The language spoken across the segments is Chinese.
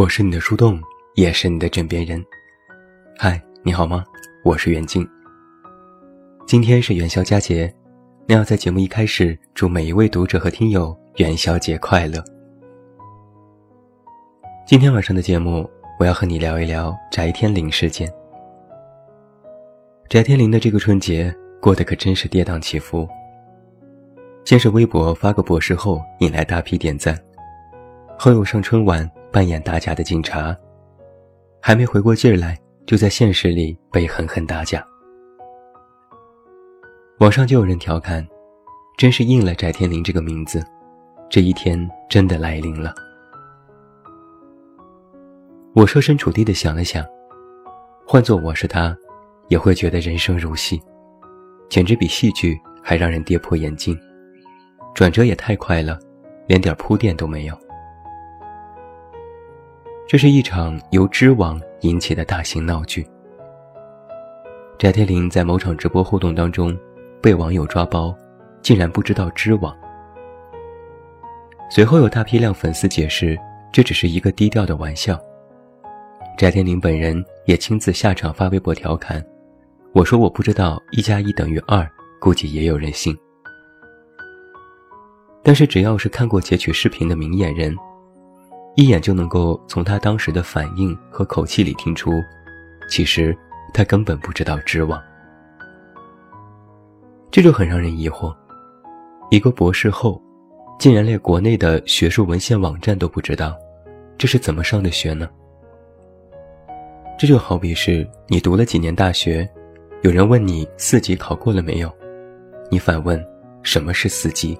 我是你的树洞，也是你的枕边人。嗨，你好吗？我是袁静。今天是元宵佳节，那要在节目一开始祝每一位读者和听友元宵节快乐。今天晚上的节目，我要和你聊一聊翟天临事件。翟天临的这个春节过得可真是跌宕起伏。先是微博发个博士后，引来大批点赞，后又上春晚。扮演打假的警察，还没回过劲儿来，就在现实里被狠狠打假。网上就有人调侃：“真是应了翟天临这个名字，这一天真的来临了。”我设身处地的想了想，换做我是他，也会觉得人生如戏，简直比戏剧还让人跌破眼镜，转折也太快了，连点铺垫都没有。这是一场由知网引起的大型闹剧。翟天临在某场直播互动当中，被网友抓包，竟然不知道知网。随后有大批量粉丝解释，这只是一个低调的玩笑。翟天临本人也亲自下场发微博调侃：“我说我不知道一加一等于二，估计也有人信。”但是只要是看过截取视频的明眼人。一眼就能够从他当时的反应和口气里听出，其实他根本不知道知网。这就很让人疑惑：一个博士后，竟然连国内的学术文献网站都不知道，这是怎么上的学呢？这就好比是你读了几年大学，有人问你四级考过了没有，你反问什么是四级？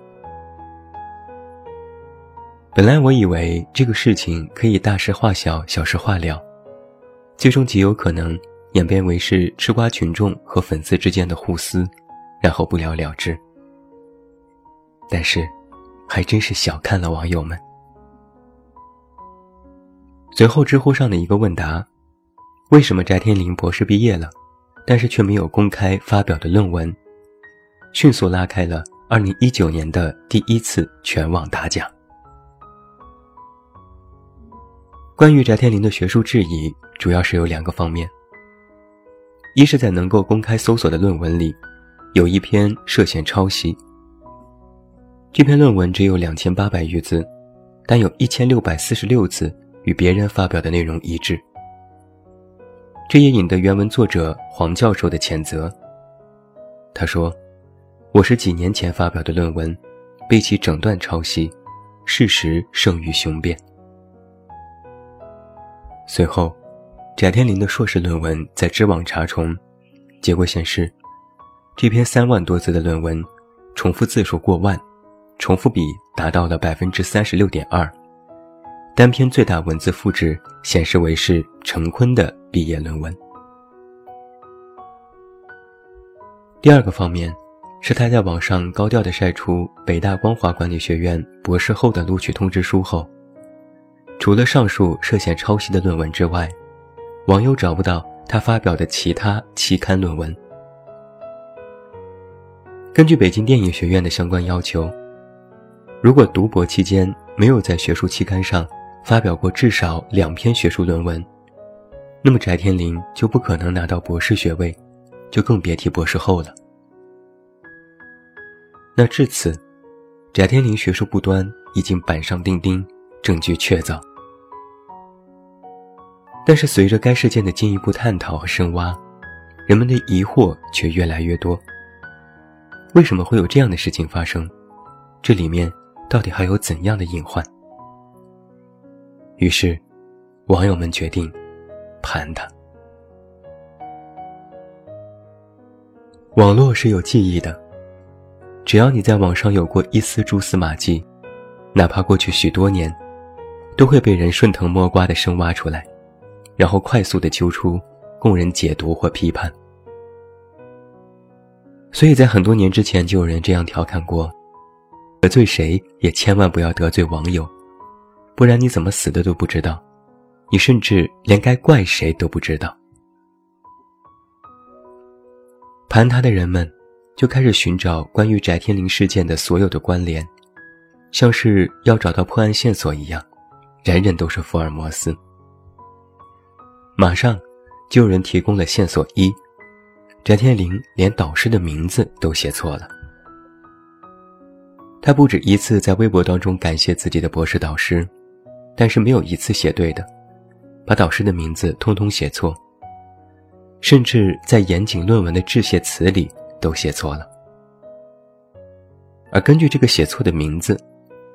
本来我以为这个事情可以大事化小，小事化了，最终极有可能演变为是吃瓜群众和粉丝之间的互撕，然后不了了之。但是，还真是小看了网友们。随后，知乎上的一个问答：为什么翟天临博士毕业了，但是却没有公开发表的论文，迅速拉开了2019年的第一次全网打假。关于翟天临的学术质疑，主要是有两个方面。一是，在能够公开搜索的论文里，有一篇涉嫌抄袭。这篇论文只有两千八百余字，但有一千六百四十六字与别人发表的内容一致。这也引得原文作者黄教授的谴责。他说：“我是几年前发表的论文，被其整段抄袭，事实胜于雄辩。”随后，翟天临的硕士论文在知网查重，结果显示，这篇三万多字的论文，重复字数过万，重复比达到了百分之三十六点二，单篇最大文字复制显示为是陈坤的毕业论文。第二个方面，是他在网上高调的晒出北大光华管理学院博士后的录取通知书后。除了上述涉嫌抄袭的论文之外，网友找不到他发表的其他期刊论文。根据北京电影学院的相关要求，如果读博期间没有在学术期刊上发表过至少两篇学术论文，那么翟天临就不可能拿到博士学位，就更别提博士后了。那至此，翟天临学术不端已经板上钉钉，证据确凿。但是随着该事件的进一步探讨和深挖，人们的疑惑却越来越多。为什么会有这样的事情发生？这里面到底还有怎样的隐患？于是，网友们决定盘他。网络是有记忆的，只要你在网上有过一丝蛛丝马迹，哪怕过去许多年，都会被人顺藤摸瓜的深挖出来。然后快速的揪出，供人解读或批判。所以在很多年之前，就有人这样调侃过：得罪谁也千万不要得罪网友，不然你怎么死的都不知道，你甚至连该怪谁都不知道。盘他的人们就开始寻找关于翟天临事件的所有的关联，像是要找到破案线索一样，人人都是福尔摩斯。马上就有人提供了线索一：翟天临连导师的名字都写错了。他不止一次在微博当中感谢自己的博士导师，但是没有一次写对的，把导师的名字通通写错，甚至在严谨论文的致谢词里都写错了。而根据这个写错的名字，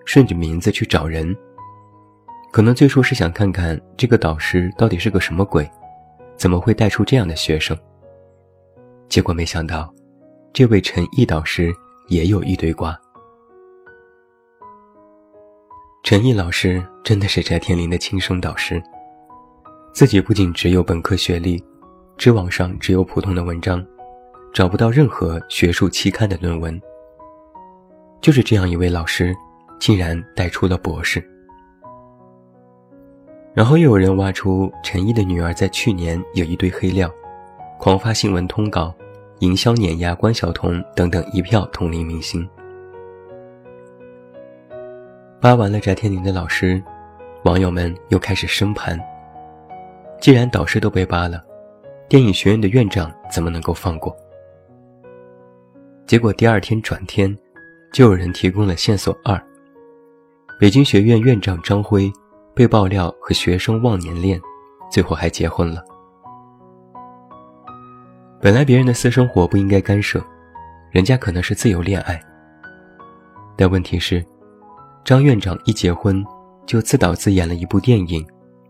顺着名字去找人。可能最初是想看看这个导师到底是个什么鬼，怎么会带出这样的学生？结果没想到，这位陈毅导师也有一堆瓜。陈毅老师真的是翟天临的亲生导师，自己不仅只有本科学历，知网上只有普通的文章，找不到任何学术期刊的论文。就是这样一位老师，竟然带出了博士。然后又有人挖出陈毅的女儿在去年有一堆黑料，狂发新闻通稿，营销碾压关晓彤等等一票同龄明星。扒完了翟天临的老师，网友们又开始生盘。既然导师都被扒了，电影学院的院长怎么能够放过？结果第二天转天，就有人提供了线索二：北京学院院长张辉。被爆料和学生忘年恋，最后还结婚了。本来别人的私生活不应该干涉，人家可能是自由恋爱。但问题是，张院长一结婚就自导自演了一部电影，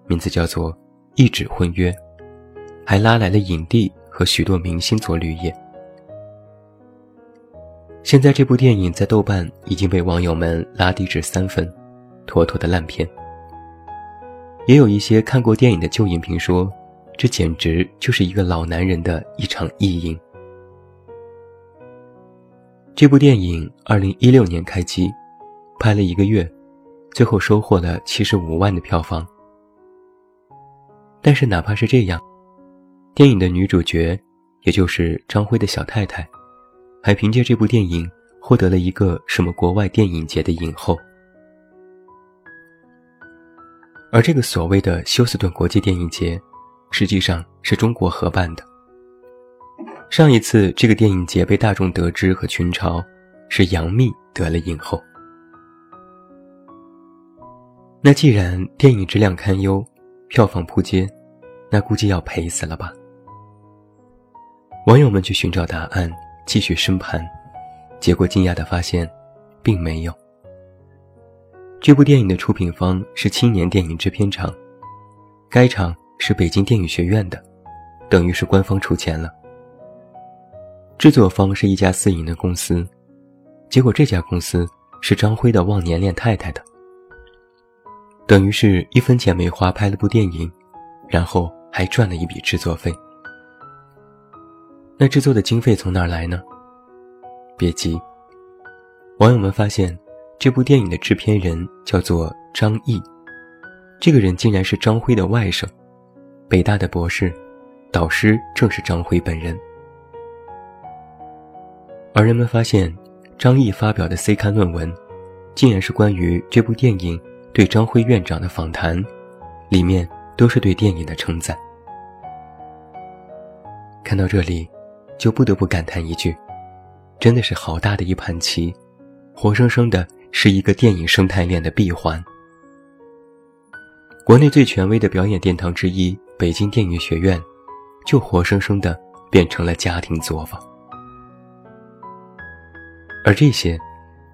名字叫做《一纸婚约》，还拉来了影帝和许多明星做绿叶。现在这部电影在豆瓣已经被网友们拉低至三分，妥妥的烂片。也有一些看过电影的旧影评说，这简直就是一个老男人的一场意淫。这部电影二零一六年开机，拍了一个月，最后收获了七十五万的票房。但是哪怕是这样，电影的女主角，也就是张辉的小太太，还凭借这部电影获得了一个什么国外电影节的影后。而这个所谓的休斯顿国际电影节，实际上是中国合办的。上一次这个电影节被大众得知和群嘲，是杨幂得了影后。那既然电影质量堪忧，票房扑街，那估计要赔死了吧？网友们去寻找答案，继续深盘，结果惊讶地发现，并没有。这部电影的出品方是青年电影制片厂，该厂是北京电影学院的，等于是官方出钱了。制作方是一家私营的公司，结果这家公司是张辉的忘年恋太太的，等于是一分钱没花拍了部电影，然后还赚了一笔制作费。那制作的经费从哪儿来呢？别急，网友们发现。这部电影的制片人叫做张译，这个人竟然是张辉的外甥，北大的博士，导师正是张辉本人。而人们发现，张译发表的 C 刊论文，竟然是关于这部电影对张辉院长的访谈，里面都是对电影的称赞。看到这里，就不得不感叹一句：真的是好大的一盘棋，活生生的。是一个电影生态链的闭环。国内最权威的表演殿堂之一——北京电影学院，就活生生的变成了家庭作坊。而这些，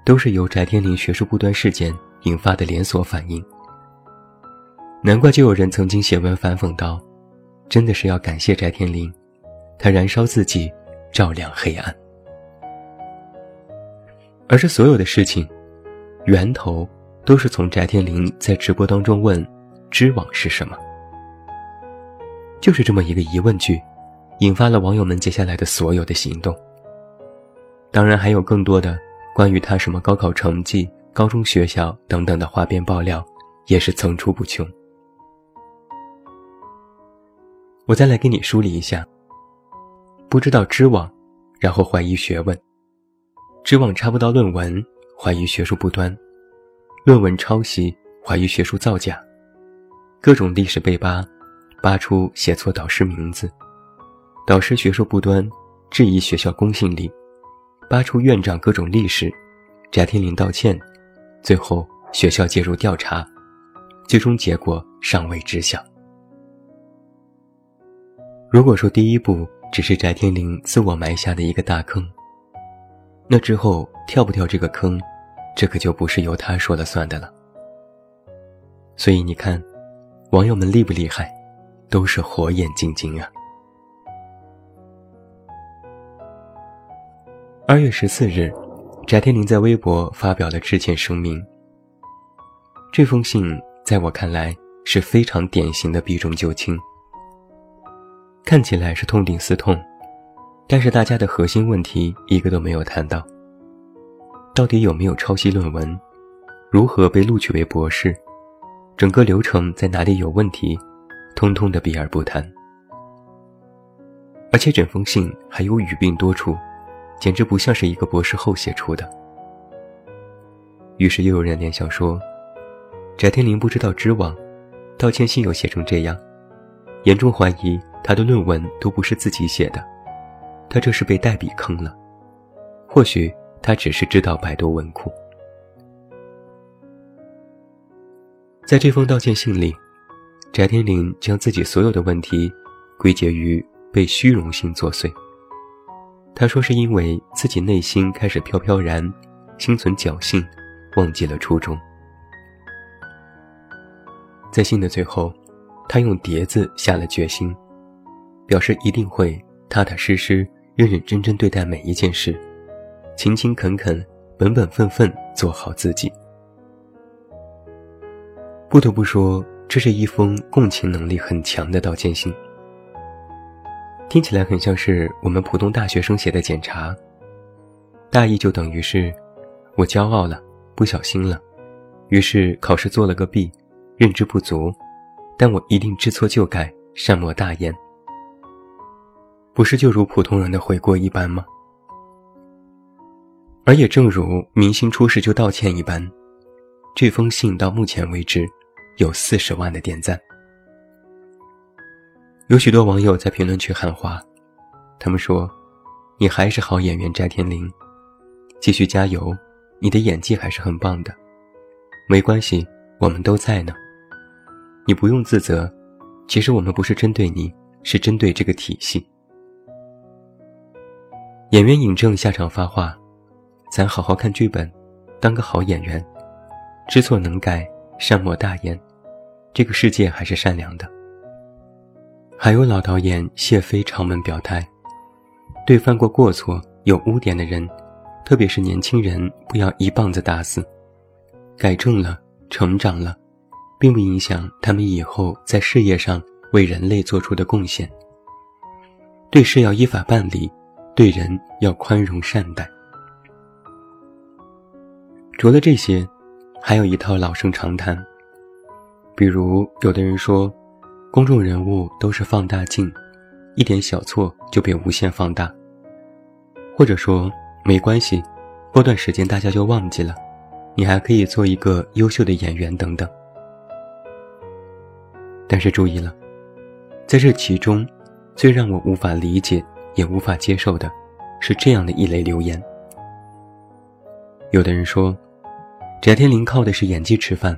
都是由翟天临学术不端事件引发的连锁反应。难怪就有人曾经写文反讽道：“真的是要感谢翟天临，他燃烧自己，照亮黑暗。”而这所有的事情。源头都是从翟天临在直播当中问：“知网是什么？”就是这么一个疑问句，引发了网友们接下来的所有的行动。当然还有更多的关于他什么高考成绩、高中学校等等的花边爆料，也是层出不穷。我再来给你梳理一下：不知道知网，然后怀疑学问；知网查不到论文。怀疑学术不端，论文抄袭，怀疑学术造假，各种历史被扒，扒出写错导师名字，导师学术不端，质疑学校公信力，扒出院长各种历史，翟天临道歉，最后学校介入调查，最终结果尚未知晓。如果说第一步只是翟天临自我埋下的一个大坑，那之后跳不跳这个坑，这可就不是由他说了算的了。所以你看。网友们厉不厉害，都是火眼金睛啊！二月十四日，翟天临在微博发表了致歉声明。这封信在我看来是非常典型的避重就轻，看起来是痛定思痛，但是大家的核心问题一个都没有谈到：到底有没有抄袭论文？如何被录取为博士？整个流程在哪里有问题，通通的避而不谈，而且整封信还有语病多处，简直不像是一个博士后写出的。于是又有人联想说，翟天临不知道知网，道歉信又写成这样，严重怀疑他的论文都不是自己写的，他这是被代笔坑了，或许他只是知道百度文库。在这封道歉信里，翟天临将自己所有的问题归结于被虚荣心作祟。他说是因为自己内心开始飘飘然，心存侥幸，忘记了初衷。在信的最后，他用叠字下了决心，表示一定会踏踏实实、认认真真对待每一件事，勤勤恳恳、本本分分做好自己。不得不说，这是一封共情能力很强的道歉信。听起来很像是我们普通大学生写的检查，大意就等于是：我骄傲了，不小心了，于是考试做了个弊，认知不足，但我一定知错就改，善莫大焉。不是就如普通人的悔过一般吗？而也正如明星出事就道歉一般，这封信到目前为止。有四十万的点赞，有许多网友在评论区喊话，他们说：“你还是好演员翟天临，继续加油，你的演技还是很棒的，没关系，我们都在呢，你不用自责，其实我们不是针对你，是针对这个体系。”演员尹正下场发话：“咱好好看剧本，当个好演员，知错能改。”善莫大焉，这个世界还是善良的。还有老导演谢飞长门表态，对犯过过错、有污点的人，特别是年轻人，不要一棒子打死。改正了，成长了，并不影响他们以后在事业上为人类做出的贡献。对事要依法办理，对人要宽容善待。除了这些。还有一套老生常谈，比如有的人说，公众人物都是放大镜，一点小错就被无限放大，或者说没关系，过段时间大家就忘记了，你还可以做一个优秀的演员等等。但是注意了，在这其中，最让我无法理解也无法接受的，是这样的一类留言。有的人说。翟天临靠的是演技吃饭，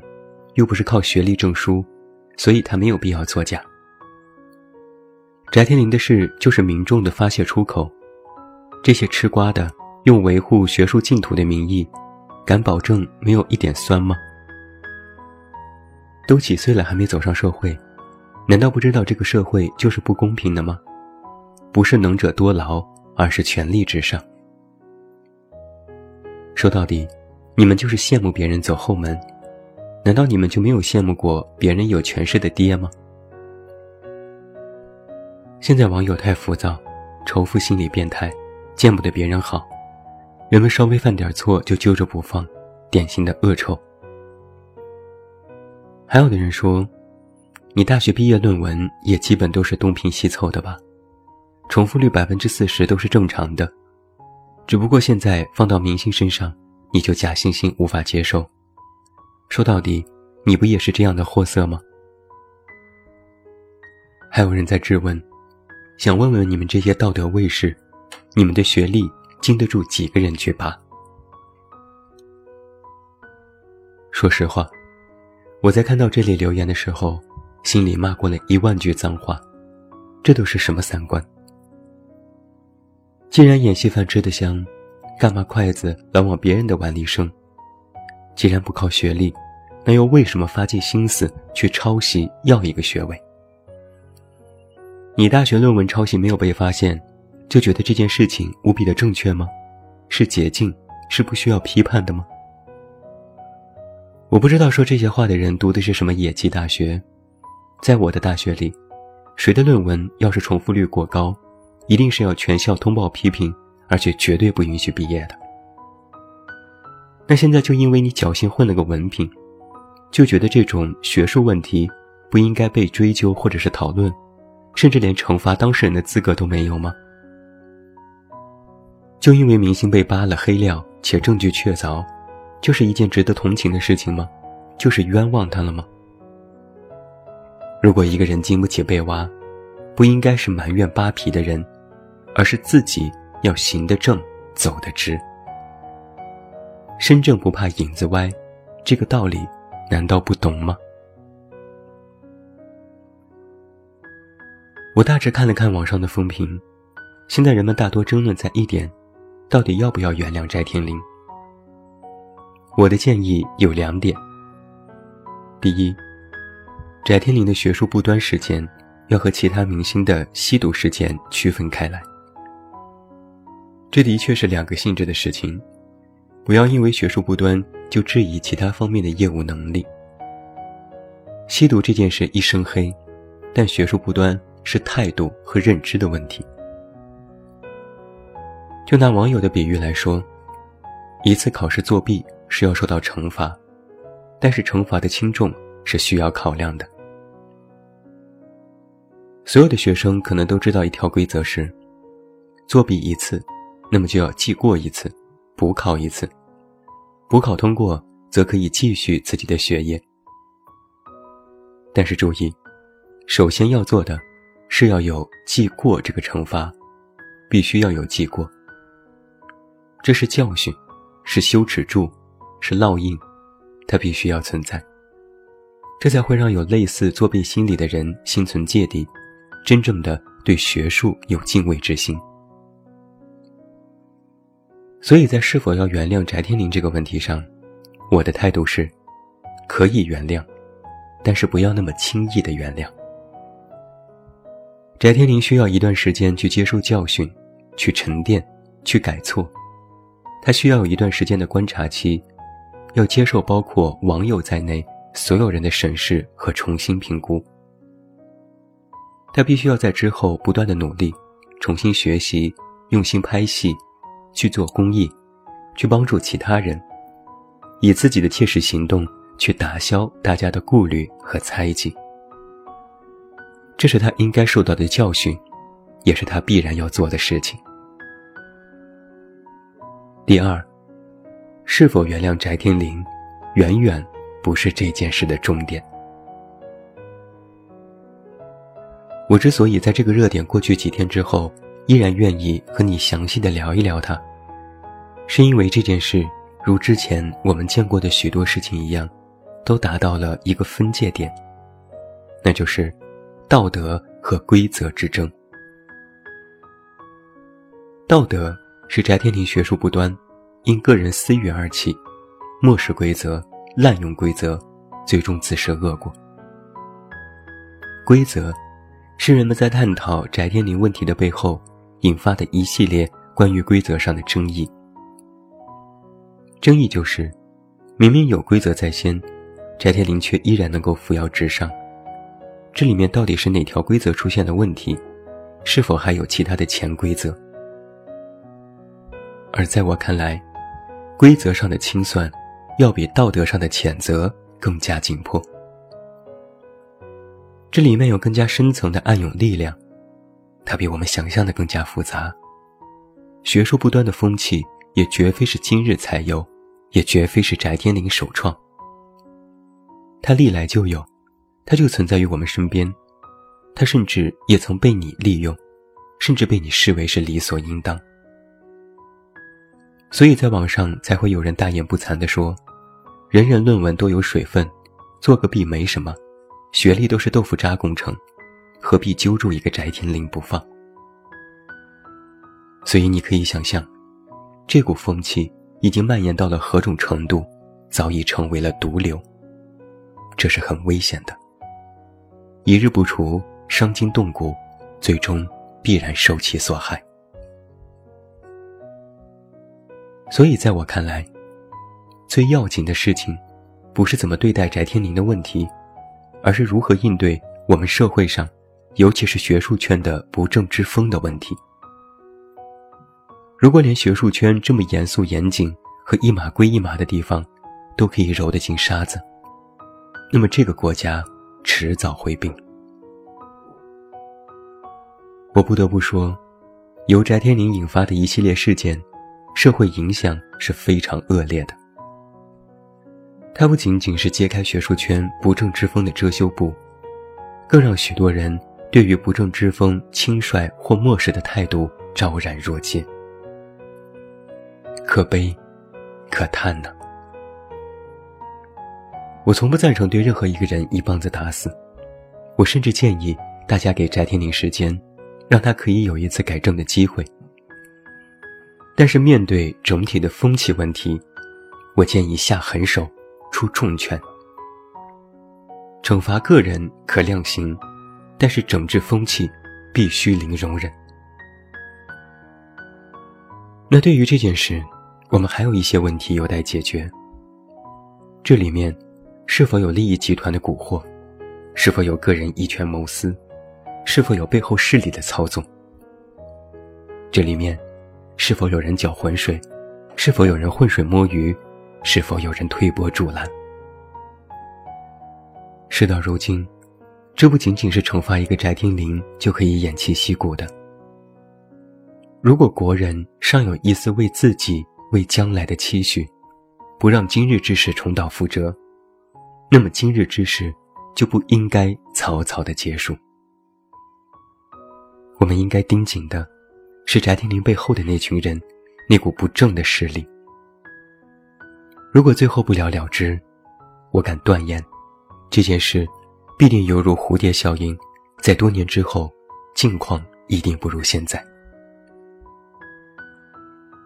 又不是靠学历证书，所以他没有必要作假。翟天临的事就是民众的发泄出口，这些吃瓜的用维护学术净土的名义，敢保证没有一点酸吗？都几岁了还没走上社会，难道不知道这个社会就是不公平的吗？不是能者多劳，而是权力至上。说到底。你们就是羡慕别人走后门，难道你们就没有羡慕过别人有权势的爹吗？现在网友太浮躁，仇富心理变态，见不得别人好，人们稍微犯点错就揪着不放，典型的恶臭。还有的人说，你大学毕业论文也基本都是东拼西凑的吧，重复率百分之四十都是正常的，只不过现在放到明星身上。你就假惺惺无法接受，说到底，你不也是这样的货色吗？还有人在质问，想问问你们这些道德卫士，你们的学历经得住几个人去拔？说实话，我在看到这里留言的时候，心里骂过了一万句脏话。这都是什么三观？既然演戏饭吃得香，干嘛筷子老往别人的碗里伸？既然不靠学历，那又为什么发尽心思去抄袭要一个学位？你大学论文抄袭没有被发现，就觉得这件事情无比的正确吗？是捷径，是不需要批判的吗？我不知道说这些话的人读的是什么野鸡大学，在我的大学里，谁的论文要是重复率过高，一定是要全校通报批评，而且绝对不允许毕业的。那现在就因为你侥幸混了个文凭，就觉得这种学术问题不应该被追究或者是讨论，甚至连惩罚当事人的资格都没有吗？就因为明星被扒了黑料且证据确凿。就是一件值得同情的事情吗？就是冤枉他了吗？如果一个人经不起被挖，不应该是埋怨扒皮的人，而是自己要行得正，走得直。身正不怕影子歪，这个道理难道不懂吗？我大致看了看网上的风评，现在人们大多争论在一点：到底要不要原谅翟天临？我的建议有两点。第一，翟天临的学术不端事件要和其他明星的吸毒事件区分开来。这的确是两个性质的事情，不要因为学术不端就质疑其他方面的业务能力。吸毒这件事一身黑，但学术不端是态度和认知的问题。就拿网友的比喻来说，一次考试作弊。是要受到惩罚，但是惩罚的轻重是需要考量的。所有的学生可能都知道一条规则是：作弊一次，那么就要记过一次，补考一次，补考通过则可以继续自己的学业。但是注意，首先要做的是要有记过这个惩罚，必须要有记过。这是教训，是羞耻柱。是烙印，它必须要存在，这才会让有类似作弊心理的人心存芥蒂，真正的对学术有敬畏之心。所以在是否要原谅翟天临这个问题上，我的态度是，可以原谅，但是不要那么轻易的原谅。翟天临需要一段时间去接受教训，去沉淀，去改错，他需要有一段时间的观察期。要接受包括网友在内所有人的审视和重新评估，他必须要在之后不断的努力，重新学习，用心拍戏，去做公益，去帮助其他人，以自己的切实行动去打消大家的顾虑和猜忌。这是他应该受到的教训，也是他必然要做的事情。第二。是否原谅翟天临，远远不是这件事的重点。我之所以在这个热点过去几天之后，依然愿意和你详细的聊一聊它，是因为这件事，如之前我们见过的许多事情一样，都达到了一个分界点，那就是道德和规则之争。道德是翟天临学术不端。因个人私欲而起，漠视规则，滥用规则，最终自食恶果。规则，是人们在探讨翟天临问题的背后引发的一系列关于规则上的争议。争议就是，明明有规则在先，翟天临却依然能够扶摇直上。这里面到底是哪条规则出现了问题？是否还有其他的潜规则？而在我看来，规则上的清算，要比道德上的谴责更加紧迫。这里面有更加深层的暗涌力量，它比我们想象的更加复杂。学术不端的风气也绝非是今日才有，也绝非是翟天临首创。它历来就有，它就存在于我们身边，它甚至也曾被你利用，甚至被你视为是理所应当。所以在网上才会有人大言不惭地说：“人人论文都有水分，做个弊没什么，学历都是豆腐渣工程，何必揪住一个翟天临不放？”所以你可以想象，这股风气已经蔓延到了何种程度，早已成为了毒瘤。这是很危险的，一日不除，伤筋动骨，最终必然受其所害。所以，在我看来，最要紧的事情，不是怎么对待翟天临的问题，而是如何应对我们社会上，尤其是学术圈的不正之风的问题。如果连学术圈这么严肃严谨和一码归一码的地方，都可以揉得进沙子，那么这个国家迟早会病。我不得不说，由翟天临引发的一系列事件，社会影响是非常恶劣的。它不仅仅是揭开学术圈不正之风的遮羞布，更让许多人对于不正之风轻率或漠视的态度昭然若揭。可悲，可叹呢。我从不赞成对任何一个人一棒子打死，我甚至建议大家给翟天临时间，让他可以有一次改正的机会。但是面对整体的风气问题，我建议下狠手，出重拳。惩罚个人可量刑，但是整治风气必须零容忍。那对于这件事，我们还有一些问题有待解决。这里面是否有利益集团的蛊惑？是否有个人以权谋私？是否有背后势力的操纵？这里面是否有人搅浑水？是否有人浑水摸鱼？是否有人推波助澜？事到如今，这不仅仅是惩罚一个翟天临就可以偃旗息鼓的。如果国人尚有一丝为自己，为将来的期许，不让今日之事重蹈覆辙，那么今日之事就不应该草草的结束。我们应该盯紧的，是翟天临背后的那群人，那股不正的势力。如果最后不了了之，我敢断言，这件事必定犹如蝴蝶效应，在多年之后，境况一定不如现在。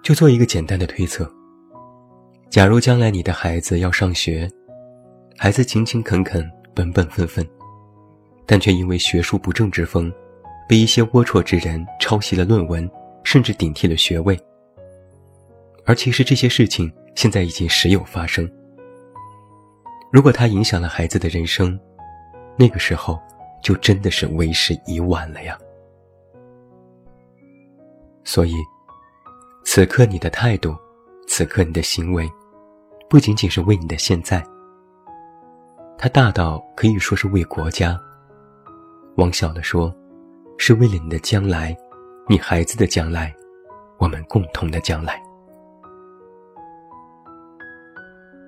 就做一个简单的推测：假如将来你的孩子要上学，孩子勤勤恳恳、本本分分，但却因为学术不正之风，被一些龌龊之人抄袭了论文，甚至顶替了学位。而其实这些事情现在已经时有发生。如果他影响了孩子的人生，那个时候就真的是为时已晚了呀。所以。此刻你的态度，此刻你的行为，不仅仅是为你的现在，它大到可以说是为国家。往小了说，是为了你的将来，你孩子的将来，我们共同的将来。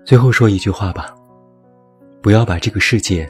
最后说一句话吧，不要把这个世界